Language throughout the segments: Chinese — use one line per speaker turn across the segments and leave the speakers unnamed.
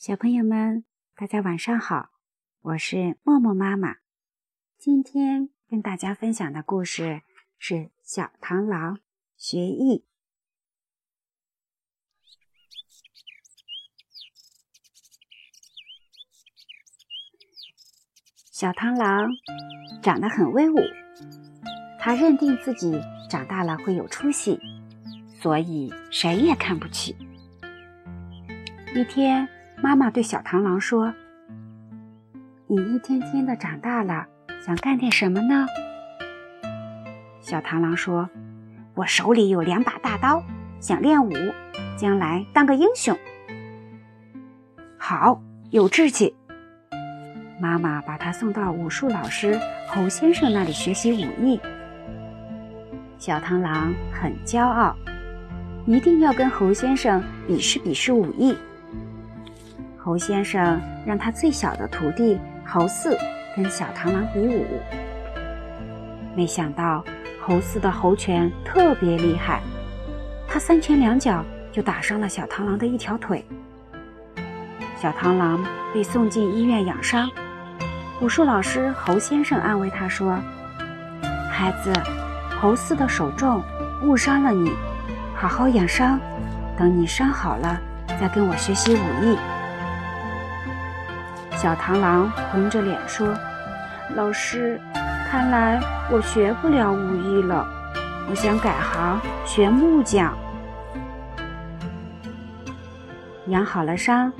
小朋友们，大家晚上好，我是默默妈妈。今天跟大家分享的故事是《小螳螂学艺》。小螳螂长得很威武，他认定自己长大了会有出息，所以谁也看不起。一天。妈妈对小螳螂说：“你一天天的长大了，想干点什么呢？”小螳螂说：“我手里有两把大刀，想练武，将来当个英雄。”好，有志气。妈妈把他送到武术老师侯先生那里学习武艺。小螳螂很骄傲，一定要跟侯先生比试比试武艺。侯先生让他最小的徒弟侯四跟小螳螂比武，没想到侯四的猴拳特别厉害，他三拳两脚就打伤了小螳螂的一条腿。小螳螂被送进医院养伤，武术老师侯先生安慰他说：“孩子，侯四的手重，误伤了你，好好养伤，等你伤好了再跟我学习武艺。”小螳螂红着脸说：“老师，看来我学不了武艺了，我想改行学木匠。”养好了伤，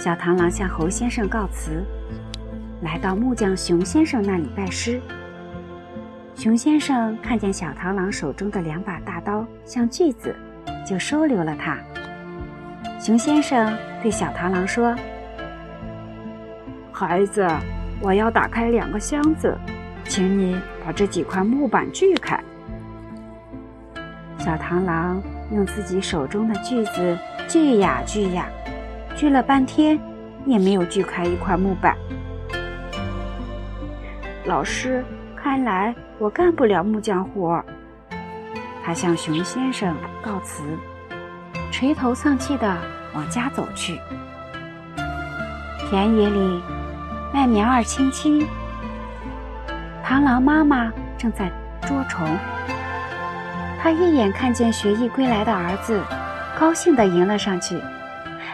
小螳螂向猴先生告辞，来到木匠熊先生那里拜师。熊先生看见小螳螂手中的两把大刀像锯子，就收留了他。熊先生对小螳螂说。孩子，我要打开两个箱子，请你把这几块木板锯开。小螳螂用自己手中的锯子锯呀锯呀，锯了半天也没有锯开一块木板。老师，看来我干不了木匠活。他向熊先生告辞，垂头丧气地往家走去。田野里。麦苗儿青青，螳螂妈妈正在捉虫。她一眼看见学艺归来的儿子，高兴地迎了上去：“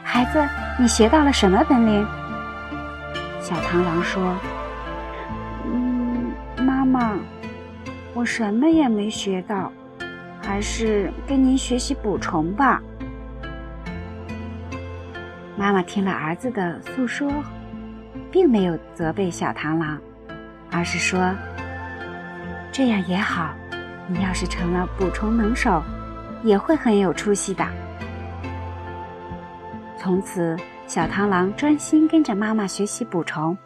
孩子，你学到了什么本领？”小螳螂说：“嗯，妈妈，我什么也没学到，还是跟您学习捕虫吧。”妈妈听了儿子的诉说。并没有责备小螳螂，而是说：“这样也好，你要是成了捕虫能手，也会很有出息的。”从此，小螳螂专心跟着妈妈学习捕虫，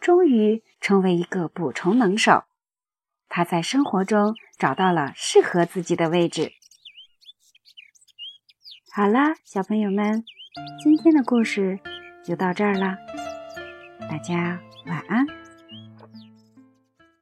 终于成为一个捕虫能手。他在生活中找到了适合自己的位置。好啦，小朋友们，今天的故事就到这儿啦。大家晚安。